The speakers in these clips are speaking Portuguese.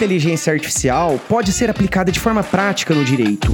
inteligência artificial pode ser aplicada de forma prática no direito?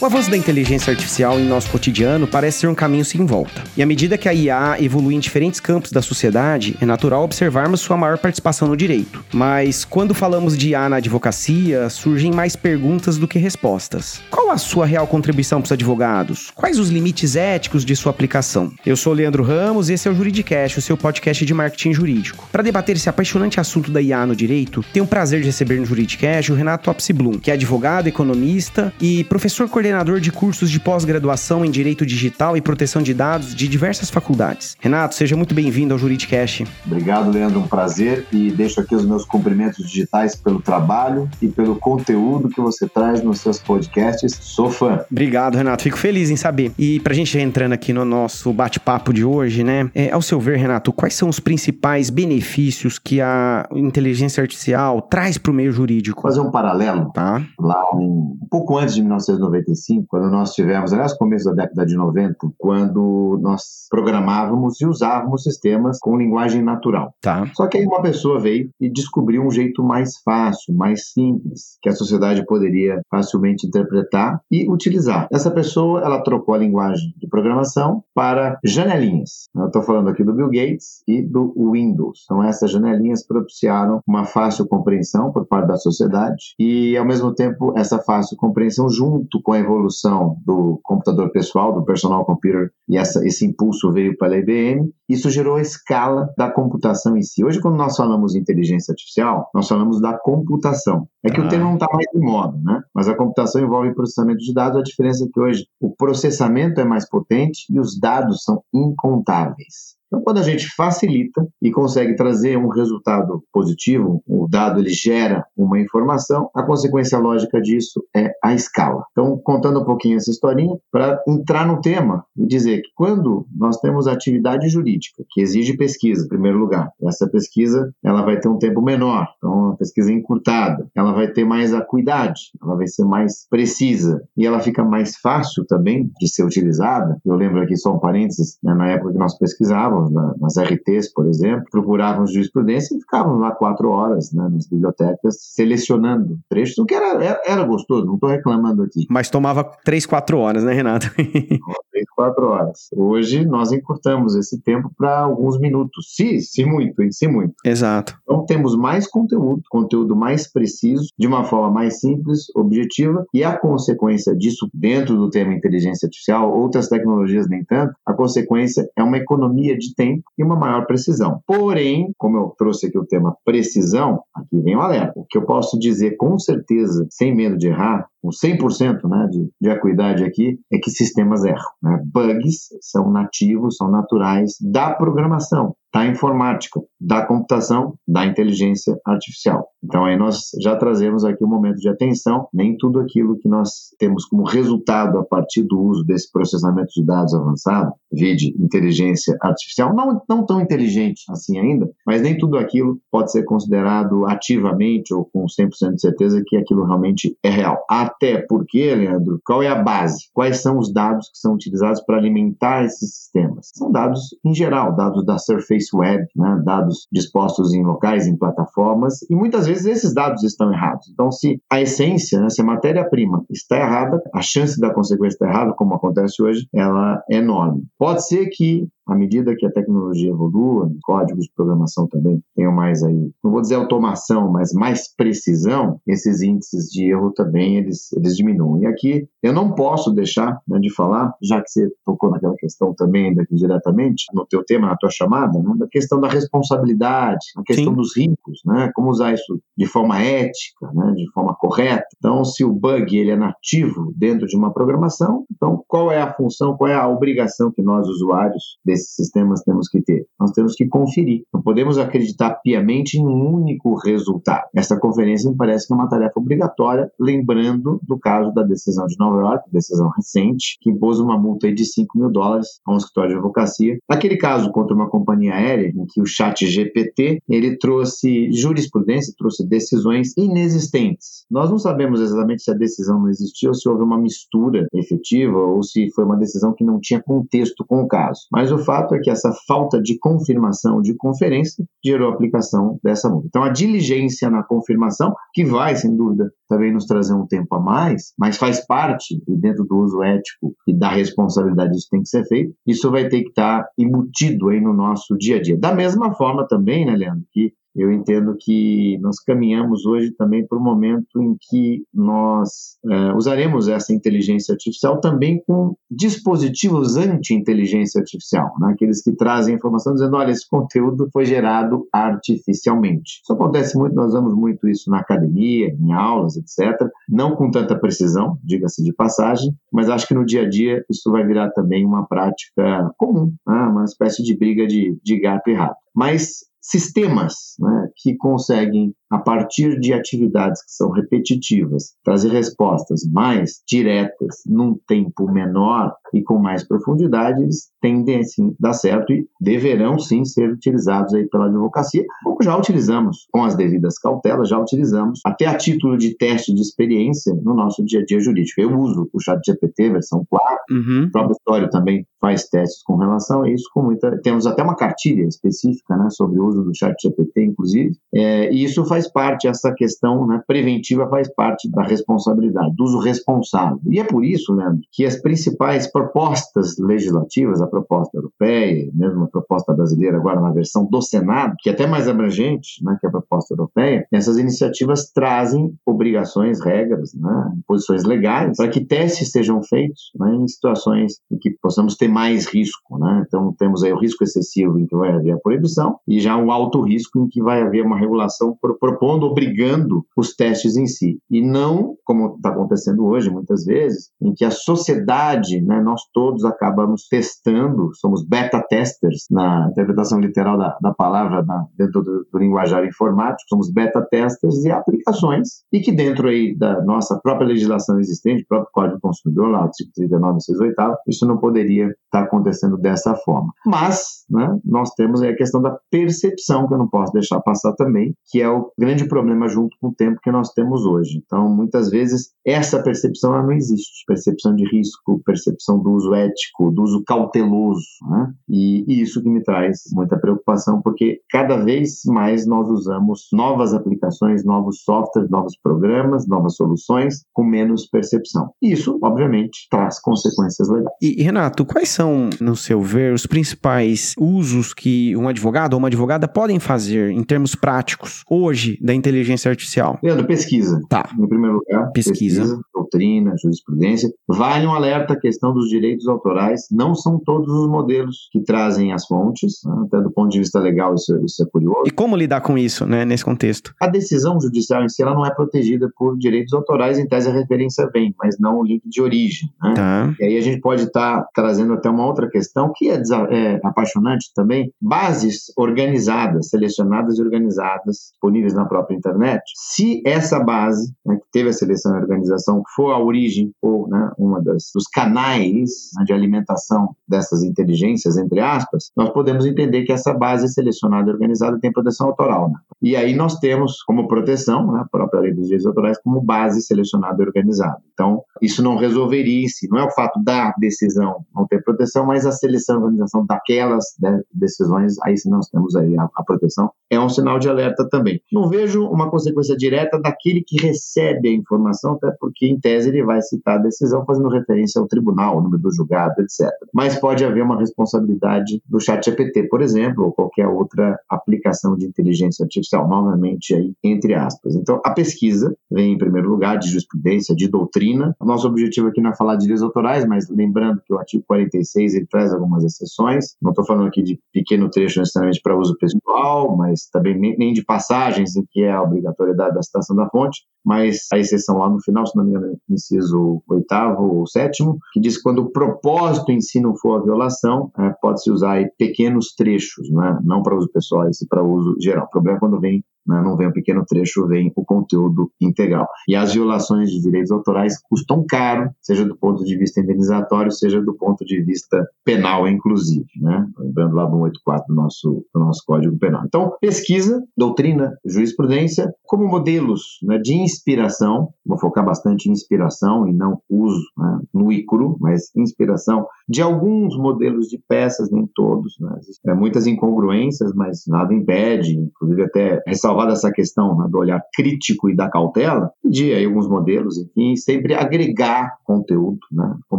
O avanço da inteligência artificial em nosso cotidiano parece ser um caminho sem volta. E à medida que a IA evolui em diferentes campos da sociedade, é natural observarmos sua maior participação no direito. Mas quando falamos de IA na advocacia, surgem mais perguntas do que respostas. Qual a sua real contribuição para os advogados? Quais os limites éticos de sua aplicação? Eu sou Leandro Ramos e esse é o Juridicast, o seu podcast de marketing jurídico. Para debater esse apaixonante assunto da IA no direito, tenho o prazer de receber no Juridicast o Renato Opsiblum, que é advogado, economista e professor coordenador coordenador de cursos de pós-graduação em Direito Digital e Proteção de Dados de diversas faculdades. Renato, seja muito bem-vindo ao Juridicast. Obrigado, Leandro, um prazer e deixo aqui os meus cumprimentos digitais pelo trabalho e pelo conteúdo que você traz nos seus podcasts. Sou fã. Obrigado, Renato. Fico feliz em saber. E pra gente entrando aqui no nosso bate-papo de hoje, né? É, ao seu ver, Renato, quais são os principais benefícios que a inteligência artificial traz para o meio jurídico? Fazer um paralelo. Tá. Lá um, um pouco antes de 1995, 95, quando nós tivemos, aliás, começo da década de 90, quando nós programávamos e usávamos sistemas com linguagem natural. Tá. Só que aí uma pessoa veio e descobriu um jeito mais fácil, mais simples, que a sociedade poderia facilmente interpretar e utilizar. Essa pessoa, ela trocou a linguagem de programação para janelinhas. Eu estou falando aqui do Bill Gates e do Windows. Então, essas janelinhas propiciaram uma fácil compreensão por parte da sociedade e, ao mesmo tempo, essa fácil compreensão junto com a evolução do computador pessoal, do personal computer, e essa, esse impulso veio pela IBM, isso gerou a escala da computação em si. Hoje, quando nós falamos de inteligência artificial, nós falamos da computação. É que ah. o termo não está mais de moda, né? Mas a computação envolve processamento de dados, a diferença é que hoje o processamento é mais potente e os dados são incontáveis. Então, quando a gente facilita e consegue trazer um resultado positivo, o dado ele gera uma informação, a consequência lógica disso é a escala. Então, contando um pouquinho essa historinha, para entrar no tema e dizer que quando nós temos atividade jurídica que exige pesquisa, em primeiro lugar, essa pesquisa ela vai ter um tempo menor, então uma pesquisa encurtada, ela vai ter mais acuidade, ela vai ser mais precisa e ela fica mais fácil também de ser utilizada. Eu lembro aqui só um parênteses, né, na época que nós pesquisávamos, nas RTs, por exemplo, procurávamos jurisprudência e ficávamos lá quatro horas né, nas bibliotecas selecionando trechos, o que era, era, era gostoso, não estou reclamando aqui. Mas tomava três, quatro horas, né, Renato? três, quatro horas. Hoje nós encurtamos esse tempo para alguns minutos, se, se muito, se muito. Exato. Então temos mais conteúdo, conteúdo mais preciso, de uma forma mais simples, objetiva, e a consequência disso, dentro do tema inteligência artificial, outras tecnologias nem tanto, a consequência é uma economia de tempo e uma maior precisão. Porém, como eu trouxe aqui o tema precisão, aqui vem o alerta. O que eu posso dizer com certeza, sem medo de errar, com 100% né, de, de acuidade aqui, é que sistemas erram. Né? Bugs são nativos, são naturais da programação da informática, da computação, da inteligência artificial. Então aí nós já trazemos aqui um momento de atenção, nem tudo aquilo que nós temos como resultado a partir do uso desse processamento de dados avançado, vide inteligência artificial, não, não tão inteligente assim ainda, mas nem tudo aquilo pode ser considerado ativamente ou com 100% de certeza que aquilo realmente é real. Até porque, Leandro, qual é a base? Quais são os dados que são utilizados para alimentar esses sistemas? São dados em geral, dados da Surface Web, né, dados dispostos em locais, em plataformas, e muitas vezes esses dados estão errados. Então, se a essência, né, se a matéria-prima está errada, a chance da consequência estar errada, como acontece hoje, ela é enorme. Pode ser que à medida que a tecnologia evolua, códigos de programação também tenham mais aí, não vou dizer automação, mas mais precisão, esses índices de erro também eles, eles diminuem. E aqui eu não posso deixar né, de falar, já que você tocou naquela questão também daqui diretamente, no teu tema, na tua chamada, né, da questão da responsabilidade, a questão Sim. dos ricos, né, como usar isso de forma ética, né, de forma correta. Então, se o bug ele é nativo dentro de uma programação, então qual é a função, qual é a obrigação que nós usuários desse desses sistemas temos que ter? Nós temos que conferir. Não podemos acreditar piamente em um único resultado. Essa conferência me parece que é uma tarefa obrigatória, lembrando do caso da decisão de Nova York, decisão recente, que impôs uma multa de 5 mil dólares a um escritório de advocacia. Naquele caso contra uma companhia aérea, em que o chat GPT ele trouxe jurisprudência, trouxe decisões inexistentes. Nós não sabemos exatamente se a decisão não existiu se houve uma mistura efetiva ou se foi uma decisão que não tinha contexto com o caso. Mas o fato é que essa falta de confirmação de conferência gerou a aplicação dessa multa. Então, a diligência na confirmação, que vai, sem dúvida, também nos trazer um tempo a mais, mas faz parte, dentro do uso ético e da responsabilidade isso tem que ser feito, isso vai ter que estar embutido aí no nosso dia a dia. Da mesma forma também, né, Leandro, que eu entendo que nós caminhamos hoje também para o momento em que nós é, usaremos essa inteligência artificial também com dispositivos anti-inteligência artificial, né? aqueles que trazem informação dizendo, olha, esse conteúdo foi gerado artificialmente. Isso acontece muito, nós usamos muito isso na academia, em aulas, etc. Não com tanta precisão, diga-se de passagem, mas acho que no dia a dia isso vai virar também uma prática comum, né? uma espécie de briga de, de gato e rato. Mas sistemas né, que conseguem a partir de atividades que são repetitivas, trazer respostas mais diretas num tempo menor e com mais profundidade, eles tendem sim dar certo e deverão sim ser utilizados aí pela advocacia, como já utilizamos com as devidas cautelas, já utilizamos até a título de teste de experiência no nosso dia a dia jurídico. Eu uso o chat GPT versão 4, uhum. o próprio História também faz testes com relação a isso, com muita, temos até uma cartilha específica né, sobre o uso do chat GPT, inclusive, é, e isso faz faz parte, essa questão né, preventiva faz parte da responsabilidade, do uso responsável. E é por isso, Leandro, que as principais propostas legislativas, a proposta europeia, mesmo a proposta brasileira agora na versão do Senado, que é até mais abrangente né, que a proposta europeia, essas iniciativas trazem obrigações, regras, né, posições legais para que testes sejam feitos né, em situações em que possamos ter mais risco. Né? Então, temos aí o risco excessivo em que vai haver a proibição e já um alto risco em que vai haver uma regulação por propondo, obrigando os testes em si. E não, como está acontecendo hoje, muitas vezes, em que a sociedade, né, nós todos acabamos testando, somos beta testers, na interpretação literal da, da palavra na, dentro do, do linguajar informático, somos beta testers de aplicações, e que dentro aí da nossa própria legislação existente, próprio Código do Consumidor, lá, artigo 39, 68, isso não poderia estar tá acontecendo dessa forma. Mas, né, nós temos aí a questão da percepção, que eu não posso deixar passar também, que é o grande problema junto com o tempo que nós temos hoje. Então, muitas vezes, essa percepção não existe. Percepção de risco, percepção do uso ético, do uso cauteloso. Né? E, e isso que me traz muita preocupação, porque cada vez mais nós usamos novas aplicações, novos softwares, novos programas, novas soluções com menos percepção. Isso, obviamente, traz consequências legais. E, Renato, quais são, no seu ver, os principais usos que um advogado ou uma advogada podem fazer em termos práticos hoje hoje da inteligência artificial? Leandro, pesquisa. Tá. Em primeiro lugar, pesquisa. pesquisa doutrina, jurisprudência. Vale um alerta a questão dos direitos autorais. Não são todos os modelos que trazem as fontes, né? até do ponto de vista legal isso, isso, é curioso. E como lidar com isso, né, nesse contexto? A decisão judicial em si ela não é protegida por direitos autorais, em tese a referência vem, mas não o link de origem. Né? Tá. E aí a gente pode estar tá trazendo até uma outra questão que é, é apaixonante também. Bases organizadas, selecionadas e organizadas, disponíveis na própria internet. Se essa base, né, que teve a seleção e organização, for a origem ou né, uma das, dos canais né, de alimentação dessas inteligências, entre aspas, nós podemos entender que essa base selecionada e organizada tem proteção autoral. Né? E aí nós temos como proteção, né, a própria lei dos direitos autorais, como base selecionada e organizada. Então, isso não resolveria si, não é o fato da decisão não ter proteção, mas a seleção e organização daquelas né, decisões, aí sim nós temos aí a, a proteção. É um sinal de alerta também. Não vejo uma consequência direta daquele que recebe a informação, até porque, em tese, ele vai citar a decisão fazendo referência ao tribunal, o número do julgado, etc. Mas pode haver uma responsabilidade do chat GPT, por exemplo, ou qualquer outra aplicação de inteligência artificial, novamente aí, entre aspas. Então, a pesquisa vem em primeiro lugar de jurisprudência, de doutrina. O nosso objetivo aqui não é falar de direitos autorais, mas lembrando que o artigo 46 ele traz algumas exceções. Não estou falando aqui de pequeno trecho necessariamente para uso pessoal, mas também nem de passagens em que é a obrigatoriedade da citação da fonte, mas a exceção lá no final, se não me engano, inciso oitavo ou sétimo, que diz que quando o propósito em si não for a violação, é, pode-se usar pequenos trechos, né? não para uso pessoal, e para uso geral. O problema é quando vem né? não vem um pequeno trecho, vem o conteúdo integral. E as violações de direitos autorais custam caro, seja do ponto de vista indenizatório, seja do ponto de vista penal, inclusive, né? lembrando lá do 184 do nosso, do nosso Código Penal. Então, pesquisa, doutrina, jurisprudência, como modelos né, de inspiração, vou focar bastante em inspiração e não uso né, no ICRU, mas inspiração de alguns modelos de peças, nem todos. Né? Muitas incongruências, mas nada impede, inclusive até ressalvada essa questão né, do olhar crítico e da cautela, de aí alguns modelos, enfim, sempre agregar conteúdo né, com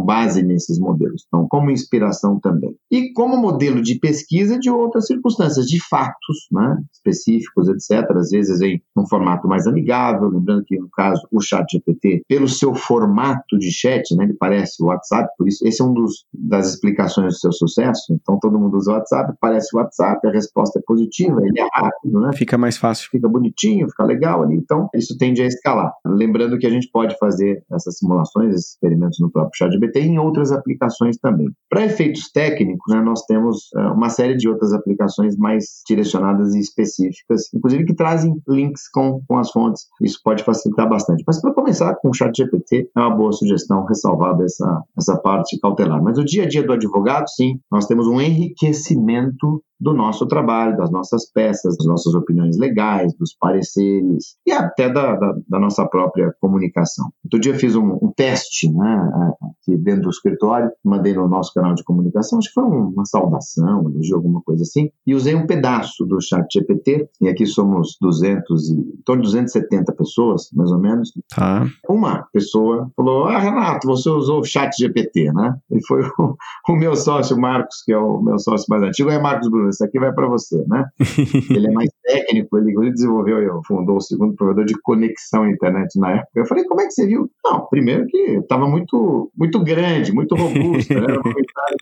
base nesses modelos. Então, como inspiração também. E como modelo de pesquisa de outras circunstâncias, de fatos né, específicos, etc. Às vezes em um formato mais amigável, lembrando que no caso o chat GPT, pelo seu formato de chat, né, ele parece o WhatsApp, por isso esse é um dos das explicações do seu sucesso. Então todo mundo usa o WhatsApp, parece o WhatsApp, a resposta é positiva, ele é rápido, né? Fica mais fácil. Fica bonitinho, fica legal ali. Então isso tende a escalar. Lembrando que a gente pode fazer essas simulações, esses experimentos no próprio ChatGPT e em outras aplicações também. Para efeitos técnicos, né, nós temos uh, uma série de outras aplicações mais direcionadas e específicas, inclusive que trazem links com, com as fontes. Isso pode facilitar bastante. Mas para começar com o ChatGPT, é uma boa sugestão, ressalvada essa, essa parte cautelar. Mas o dia a dia do advogado, sim, nós temos um enriquecimento do nosso trabalho, das nossas peças, das nossas opiniões legais, dos pareceres e até da, da, da nossa própria comunicação. Outro dia eu fiz um, um, teste né, aqui dentro do escritório, mandei no nosso canal de comunicação, acho que foi uma saudação, elogio, alguma coisa assim, e usei um pedaço do chat GPT, e aqui somos 200 e, em torno de 270 pessoas, mais ou menos. Tá. Uma pessoa falou, ah, Renato, você usou o chat GPT, né? E foi o, o meu sócio, Marcos, que é o meu sócio mais antigo, é Marcos Bruno, isso aqui vai para você, né? ele é mais técnico, ele, desenvolveu e fundou o segundo provedor de conexão à internet na época. Eu falei, como é que você viu? Não, primeiro que estava muito, muito grande, muito robusto, né? era uma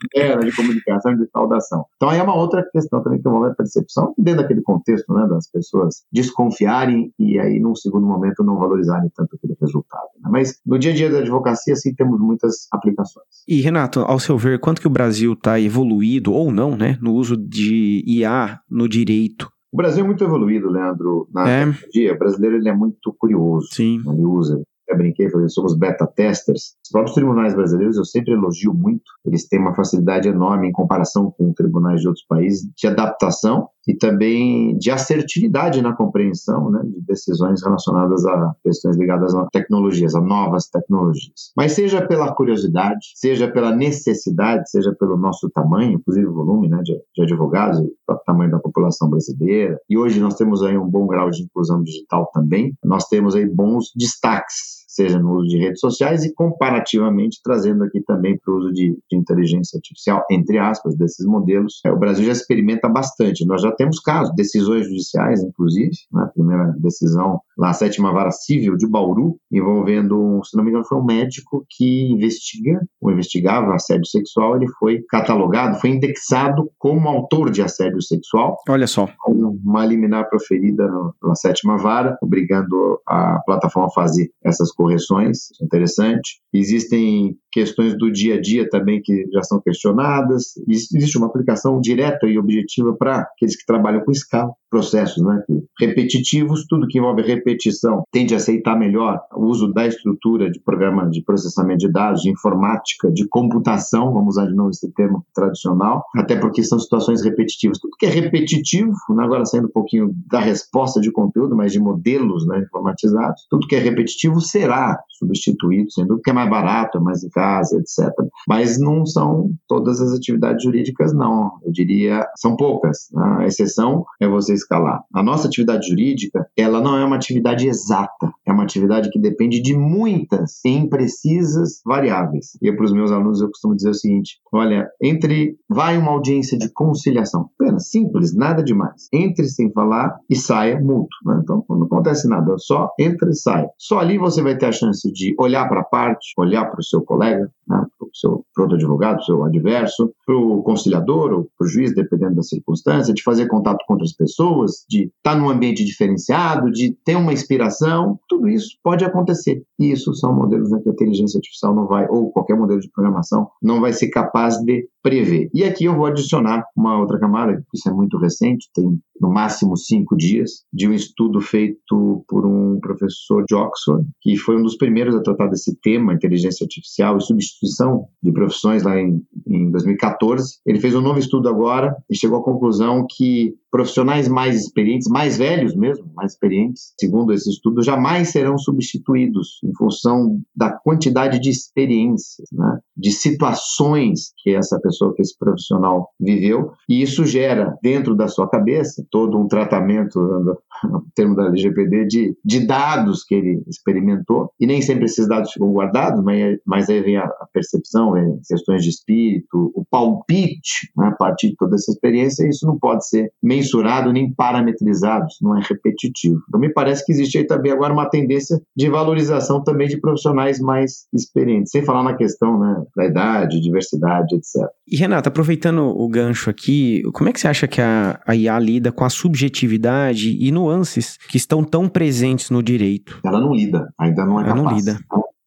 interna de comunicação, de saudação. Então aí é uma outra questão também que envolve a percepção, dentro daquele contexto, né, das pessoas desconfiarem e aí num segundo momento não valorizarem tanto aquele resultado. Né? Mas no dia a dia da advocacia, sim, temos muitas aplicações. E Renato, ao seu ver, quanto que o Brasil está evoluído ou não, né, no uso de IA no direito? O Brasil é muito evoluído, Leandro, na É. tecnologia. O brasileiro ele é muito curioso. Sim. Ele usa. Eu brinquei, falei, somos beta testers. Os próprios tribunais brasileiros eu sempre elogio muito. Eles têm uma facilidade enorme em comparação com tribunais de outros países de adaptação e também de assertividade na compreensão né, de decisões relacionadas a questões ligadas a tecnologias, a novas tecnologias. Mas seja pela curiosidade, seja pela necessidade, seja pelo nosso tamanho, inclusive o volume né, de, de advogados, o tamanho da população brasileira, e hoje nós temos aí um bom grau de inclusão digital também, nós temos aí bons destaques seja no uso de redes sociais e comparativamente trazendo aqui também para o uso de, de, inteligência artificial, entre aspas, desses modelos. É, o Brasil já experimenta bastante. Nós já temos casos, decisões judiciais, inclusive, né, a primeira decisão lá, a sétima vara civil de Bauru, envolvendo, se não me engano, foi um médico que investiga, ou investigava assédio sexual, ele foi catalogado, foi indexado como autor de assédio sexual. Olha só. Uma liminar proferida na sétima vara, obrigando a plataforma a fazer essas correções, interessante. Existem questões do dia a dia também que já são questionadas. Existe uma aplicação direta e objetiva para aqueles que trabalham com escala, processos né, repetitivos, tudo que envolve repetição tende a aceitar melhor o uso da estrutura de programa de processamento de dados, de informática, de computação, vamos usar de novo esse termo tradicional, até porque são situações repetitivas. Tudo que é repetitivo, né, agora saindo um pouquinho da resposta de conteúdo, mas de modelos né, informatizados, tudo que é repetitivo será substituído, sendo que é mais barato, é mais etc. Mas não são todas as atividades jurídicas, não. Eu diria, são poucas. A exceção é você escalar. A nossa atividade jurídica, ela não é uma atividade exata. É uma atividade que depende de muitas e imprecisas variáveis. E para os meus alunos eu costumo dizer o seguinte: olha, entre vai uma audiência de conciliação, apenas simples, nada demais. Entre sem falar e saia mútuo. Né? Então não acontece nada, só entra e sai. Só ali você vai ter a chance de olhar para a parte, olhar para o seu colega, né, para o seu outro advogado, seu adverso, para o conciliador ou para o juiz, dependendo da circunstância, de fazer contato com outras pessoas, de estar tá num ambiente diferenciado, de ter uma inspiração, tudo isso pode acontecer. E isso são modelos que a inteligência artificial não vai, ou qualquer modelo de programação, não vai ser capaz de prever. E aqui eu vou adicionar uma outra camada, isso é muito recente, tem no máximo cinco dias, de um estudo feito por um professor de Oxford, que foi um dos primeiros a tratar desse tema, inteligência artificial e substituição de profissões lá em, em 2014. Ele fez um novo estudo agora e chegou à conclusão que profissionais mais experientes, mais velhos mesmo, mais experientes, segundo esse estudo, jamais serão substituídos em função da quantidade de experiências, né, de situações que essa pessoa, que esse profissional viveu, e isso gera dentro da sua cabeça todo um tratamento, no termo da LGPD, de, de dados que ele experimentou, e nem sempre esses dados ficam guardados, mas, mas aí vem a, percepção, vem questões de espírito, o palpite, né, a partir de toda essa experiência, e isso não pode ser mensurado nem parametrizado, isso não é repetitivo. Então me parece que existe aí também agora uma tendência de valorização também de profissionais mais experientes, sem falar na questão né, da idade, diversidade, etc. E Renata, aproveitando o gancho aqui, como é que você acha que a, a IA lida com a subjetividade e nuances que estão tão presentes no direito? Ela não lida, ainda não é Ela capaz. não lida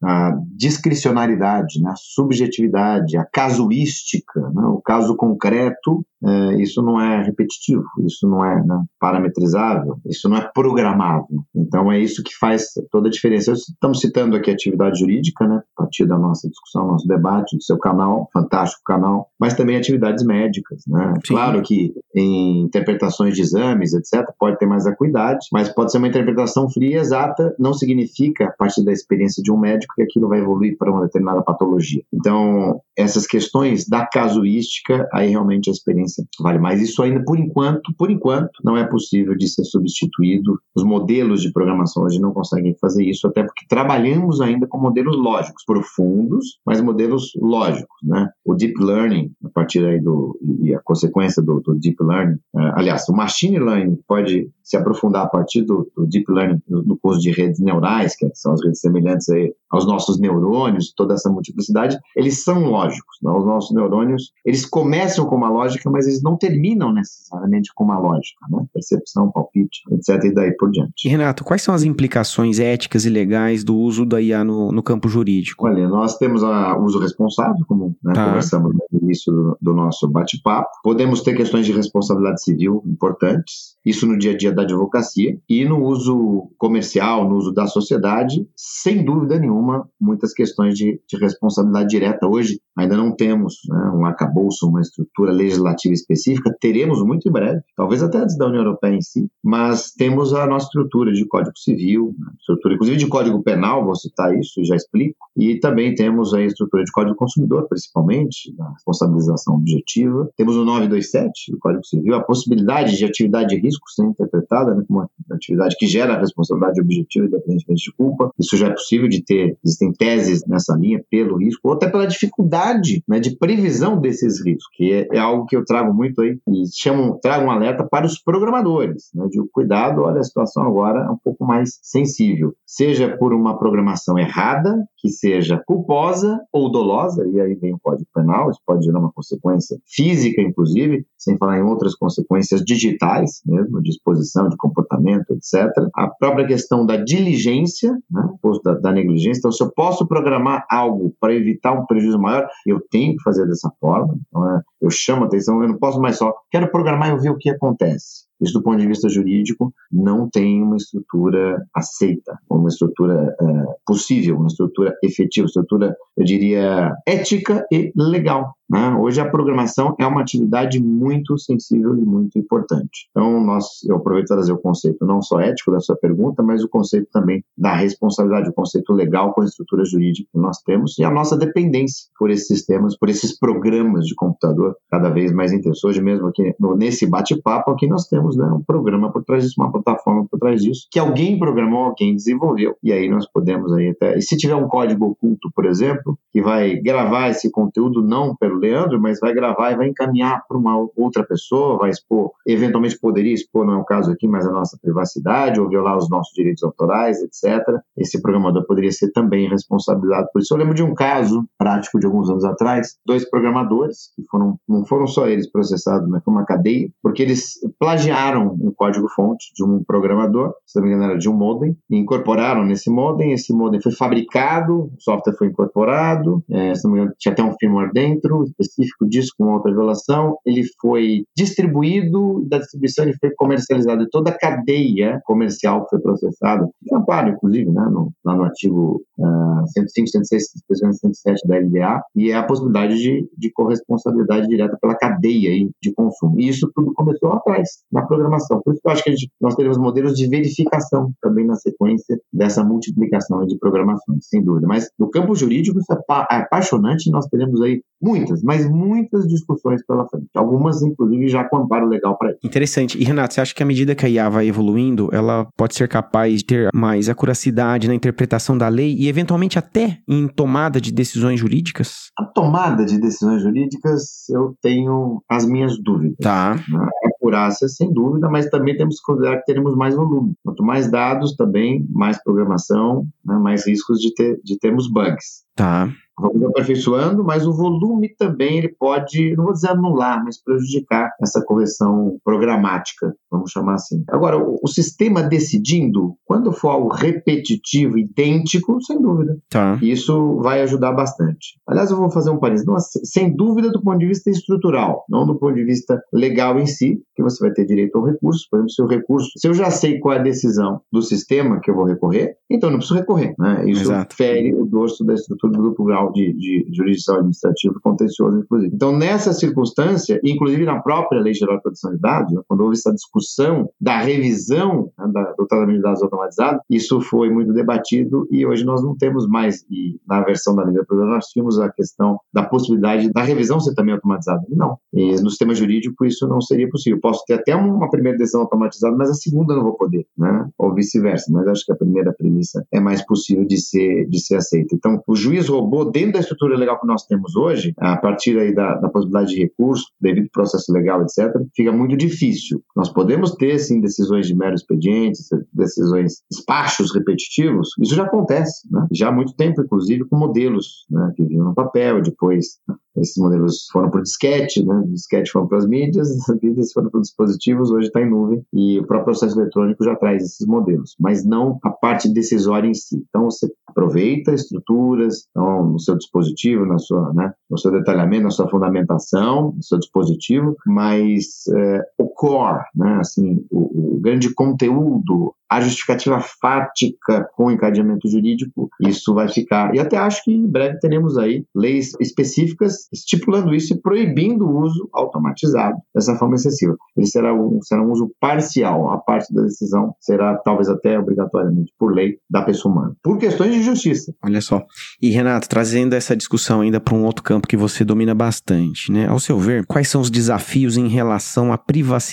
a discricionariedade, né, a subjetividade, a casuística, né, o caso concreto, é, isso não é repetitivo, isso não é né, parametrizável, isso não é programável. Então é isso que faz toda a diferença. Estamos citando aqui a atividade jurídica, né, a partir da nossa discussão, nosso debate, do seu canal, fantástico canal, mas também atividades médicas. Né? Claro que em interpretações de exames, etc., pode ter mais acuidade, mas pode ser uma interpretação fria e exata, não significa, a partir da experiência de um médico, que aquilo vai evoluir para uma determinada patologia. Então, essas questões da casuística, aí realmente a experiência vale mais. Isso ainda, por enquanto, por enquanto, não é possível de ser substituído. Os modelos de programação hoje não conseguem fazer isso, até porque trabalhamos ainda com modelos lógicos, profundos, mas modelos lógicos, né? O deep learning, a partir aí do e a consequência do, do deep learning, uh, aliás, o machine learning pode se aprofundar a partir do, do deep learning no, no curso de redes neurais, que são as redes semelhantes aí aos nossos neurônios, toda essa multiplicidade, eles são lógicos. Né? Os nossos neurônios, eles começam com uma lógica, mas eles não terminam necessariamente com uma lógica, né? Percepção, palpite, etc. e daí por diante. E Renato, quais são as implicações éticas e legais do uso da IA no, no campo jurídico? Olha, nós temos o uso responsável, como né, tá. conversamos no início do, do nosso bate-papo. Podemos ter questões de responsabilidade civil importantes, isso no dia a dia da advocacia, e no uso comercial, no uso da sociedade, sem dúvida nenhuma, muitas questões de, de responsabilidade direta. Hoje ainda não temos né, um arcabouço, uma estrutura legislativa específica, teremos muito em breve, talvez até antes da União Europeia em si, mas temos a nossa estrutura de Código Civil, né, estrutura inclusive de Código Penal, vou citar isso, já explico, e também temos a estrutura de Código Consumidor, principalmente, a responsabilização objetiva. Temos o 927 do Código Civil, a possibilidade de atividade de risco ser interpretada né, como uma atividade que gera responsabilidade objetiva, independentemente de culpa. Isso já é possível de ter, existem teses nessa linha pelo risco, ou até pela dificuldade né, de previsão desses riscos, que é, é, algo que eu trago muito aí, e chamo, trago um alerta para os programadores, né, de cuidado, olha, a situação agora é um pouco mais sensível, seja por uma programação errada, que seja culposa ou dolosa, e aí vem o Código Penal, isso pode gerar uma consequência física, inclusive, sem falar em outras consequências digitais mesmo, de exposição, de comportamento, etc. A própria questão da diligência, né, da, da negligência. Então, se eu posso programar algo para evitar um prejuízo maior, eu tenho que fazer dessa forma. Então, é, eu chamo atenção, eu não posso mais só, quero programar e ver o que acontece. Isso, do ponto de vista jurídico, não tem uma estrutura aceita, uma estrutura é, possível, uma estrutura efetiva, estrutura, eu diria, ética e legal. Né? Hoje a programação é uma atividade muito sensível e muito importante. Então, nós, eu aproveito para trazer o conceito não só ético da sua pergunta, mas o conceito também da responsabilidade, o conceito legal com a estrutura jurídica que nós temos e a nossa dependência por esses sistemas, por esses programas de computador cada vez mais intensos. Hoje mesmo aqui nesse bate-papo aqui nós temos né, um programa por trás disso, uma plataforma por trás disso, que alguém programou, alguém desenvolveu, e aí nós podemos aí até... E se tiver um código oculto, por exemplo, que vai gravar esse conteúdo não pelo Leandro, mas vai gravar e vai encaminhar para uma outra pessoa, vai expor, eventualmente poderia expor, não é o caso aqui, mas a nossa privacidade, ou violar os nossos direitos autorais, etc. Esse programador poderia ser também responsabilizado por isso. Eu lembro de um caso prático de alguns anos atrás, dois programadores, que foram, não foram só eles processados, mas foi uma cadeia, porque eles plagiaram um código-fonte de um programador, se não me engano era de um modem, e incorporaram nesse modem, esse modem foi fabricado, o software foi incorporado, é, se não me engano tinha até um firmware dentro, específico disso, com outra violação, ele foi distribuído, da distribuição ele foi comercializado, e toda a cadeia comercial foi processada, amparo, inclusive, né, no, lá no artigo uh, 105, 106, 107 da LDA, e é a possibilidade de, de corresponsabilidade direta pela cadeia aí de consumo. E isso tudo começou lá atrás, na programação. Por isso que eu acho que gente, nós teremos modelos de verificação também na sequência dessa multiplicação de programações, sem dúvida. Mas no campo jurídico isso é, é apaixonante, nós teremos aí muitas, mas muitas discussões pela frente. Algumas, inclusive, já com amparo legal para isso. Interessante. E, Renato, você acha que à medida que a IA vai evoluindo, ela pode ser capaz de ter mais acuracidade na interpretação da lei e, eventualmente, até em tomada de decisões jurídicas? A tomada de decisões jurídicas, eu tenho as minhas dúvidas. Tá. Né? Acurácia, sem dúvida, mas também temos que considerar que teremos mais volume. Quanto mais dados, também mais programação, né? mais riscos de, ter, de termos bugs. Tá. Vamos aperfeiçoando, mas o volume também ele pode, não vou dizer anular, mas prejudicar essa correção programática, vamos chamar assim. Agora, o, o sistema decidindo, quando for algo repetitivo, idêntico, sem dúvida. Tá. Isso vai ajudar bastante. Aliás, eu vou fazer um parênteses. Sem dúvida do ponto de vista estrutural, não do ponto de vista legal em si, que você vai ter direito ao recurso. Por exemplo, se o recurso, se eu já sei qual é a decisão do sistema que eu vou recorrer, então eu não preciso recorrer. Né? Isso Exato. fere o dorso da estrutura do grupo grau de, de jurisdição administrativa contencioso, inclusive. Então, nessa circunstância, inclusive na própria Lei Geral de Proteção de Dados, quando houve essa discussão da revisão né, da, do tratamento de dados automatizado, isso foi muito debatido e hoje nós não temos mais, e na versão da lei da nós tínhamos a questão da possibilidade da revisão ser também automatizada. Não. E no sistema jurídico isso não seria possível. Posso ter até uma primeira decisão automatizada, mas a segunda não vou poder, né? Ou vice-versa. Mas acho que a primeira premissa é mais possível de ser, de ser aceita. Então, o juiz robô dentro da estrutura legal que nós temos hoje, a partir aí da, da possibilidade de recurso, devido ao processo legal, etc., fica muito difícil. Nós podemos ter, sim, decisões de mero expediente, decisões, despachos repetitivos, isso já acontece, né? já há muito tempo, inclusive, com modelos né, que vinham no papel, depois esses modelos foram para o disquete, né? disquete foram para as mídias, as mídias foram para os dispositivos, hoje está em nuvem, e o próprio processo eletrônico já traz esses modelos, mas não a parte decisória em si. Então, você aproveita estruturas, então, no seu dispositivo, na sua, né, no seu detalhamento, na sua fundamentação, no seu dispositivo, mas é, o core, né, assim, o, o grande conteúdo, a justificativa fática com encadeamento jurídico, isso vai ficar. E até acho que em breve teremos aí leis específicas estipulando isso e proibindo o uso automatizado dessa forma excessiva. Ele será um, será um uso parcial, a parte da decisão será talvez até obrigatoriamente por lei da pessoa humana, por questões de justiça. Olha só. E Renato, trazendo essa discussão ainda para um outro campo que você domina bastante, né? Ao seu ver, quais são os desafios em relação à privacidade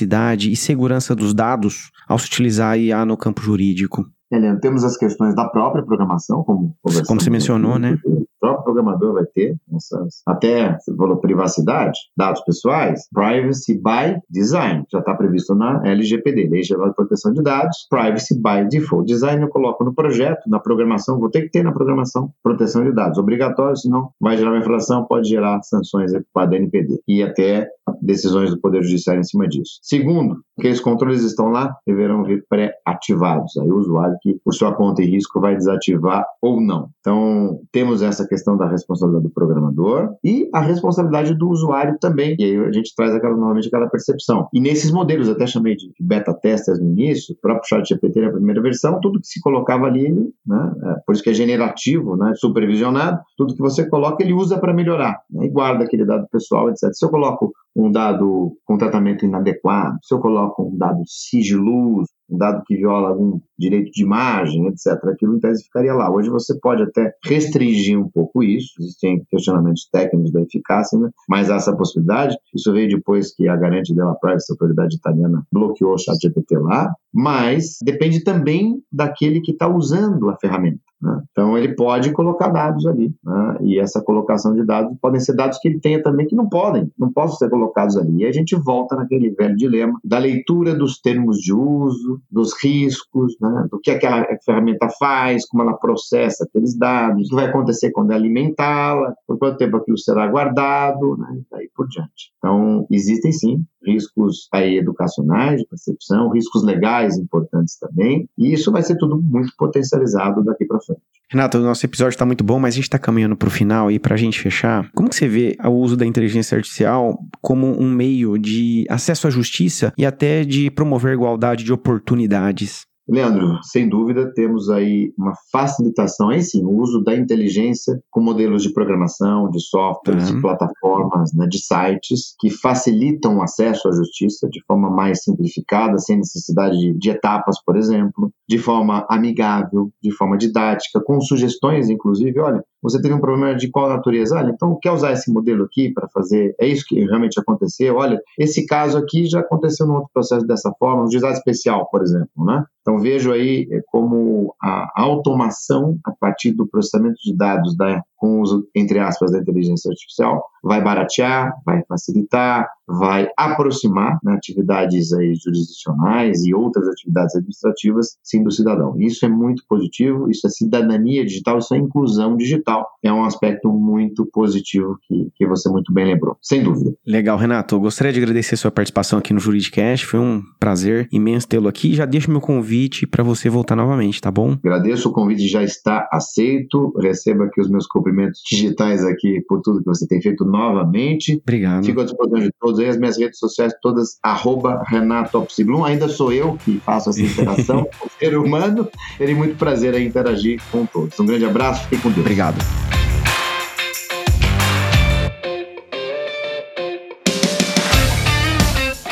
e segurança dos dados ao se utilizar a IA no campo jurídico? Helena, temos as questões da própria programação, como Como você mencionou, né? O próprio programador vai ter essas, até, você falou privacidade, dados pessoais, privacy by design, já está previsto na LGPD, Lei Geral de Proteção de Dados, privacy by default. Design eu coloco no projeto, na programação, vou ter que ter na programação proteção de dados, obrigatório, senão vai gerar uma infração, pode gerar sanções para a NPD e até decisões do Poder Judiciário em cima disso. Segundo, aqueles controles estão lá, deverão vir pré-ativados. Aí o usuário que, por sua conta e risco, vai desativar ou não. Então, temos essa questão da responsabilidade do programador e a responsabilidade do usuário também. E aí a gente traz aquela, novamente aquela percepção. E nesses modelos, até chamei de beta testers no início, o próprio chat GPT na primeira versão, tudo que se colocava ali, né, é, por isso que é generativo, né, supervisionado, tudo que você coloca ele usa para melhorar né, e guarda aquele dado pessoal, etc. Se eu coloco um dado com tratamento inadequado, se eu coloco um dado sigiloso, um dado que viola algum direito de imagem, etc., aquilo em tese ficaria lá. Hoje você pode até restringir um pouco isso, existem questionamentos técnicos da eficácia, né? mas há essa possibilidade. Isso veio depois que a Garante della Privacy, a autoridade italiana, bloqueou o chat GPT lá, mas depende também daquele que está usando a ferramenta. Né? Então, ele pode colocar dados ali, né? e essa colocação de dados podem ser dados que ele tenha também que não podem, não possam ser colocados ali. E a gente volta naquele velho dilema da leitura dos termos de uso, dos riscos, né? do que aquela ferramenta faz, como ela processa aqueles dados, o que vai acontecer quando alimentá-la, por quanto tempo aquilo será guardado, né? e daí por diante. Então, existem sim riscos aí educacionais, de percepção, riscos legais importantes também, e isso vai ser tudo muito potencializado daqui para frente. Renato, o nosso episódio está muito bom, mas a gente está caminhando para o final e para a gente fechar, como que você vê o uso da inteligência artificial como um meio de acesso à justiça e até de promover igualdade de oportunidades? Leandro, sem dúvida, temos aí uma facilitação, aí sim, o uso da inteligência com modelos de programação, de softwares, uhum. de plataformas, né, de sites, que facilitam o acesso à justiça de forma mais simplificada, sem necessidade de, de etapas, por exemplo, de forma amigável, de forma didática, com sugestões, inclusive, olha, você teve um problema de qual natureza? Olha, então quer usar esse modelo aqui para fazer? É isso que realmente aconteceu? Olha, esse caso aqui já aconteceu num outro processo dessa forma, um juizado especial, por exemplo, né? Então vejo aí é, como a automação a partir do processamento de dados da com o uso, entre aspas, da inteligência artificial, vai baratear, vai facilitar, vai aproximar né, atividades aí jurisdicionais e outras atividades administrativas, sim, do cidadão. Isso é muito positivo, isso é cidadania digital, isso é inclusão digital. É um aspecto muito positivo que, que você muito bem lembrou, sem dúvida. Legal, Renato. Eu gostaria de agradecer a sua participação aqui no Juridicast. Foi um prazer imenso tê-lo aqui. Já deixo meu convite para você voltar novamente, tá bom? Agradeço, o convite já está aceito. Receba aqui os meus cumprimentos cumprimentos digitais aqui por tudo que você tem feito novamente. Obrigado. Fico à disposição de todos aí, as minhas redes sociais todas, arroba Renato Ainda sou eu que faço essa interação com o ser humano. Terei muito prazer em interagir com todos. Um grande abraço, fique com Deus. Obrigado.